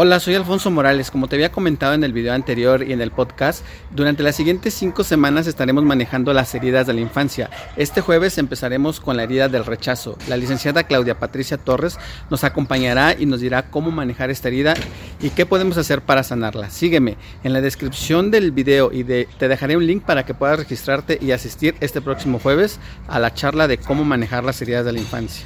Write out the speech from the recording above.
Hola, soy Alfonso Morales. Como te había comentado en el video anterior y en el podcast, durante las siguientes cinco semanas estaremos manejando las heridas de la infancia. Este jueves empezaremos con la herida del rechazo. La licenciada Claudia Patricia Torres nos acompañará y nos dirá cómo manejar esta herida y qué podemos hacer para sanarla. Sígueme en la descripción del video y te dejaré un link para que puedas registrarte y asistir este próximo jueves a la charla de cómo manejar las heridas de la infancia.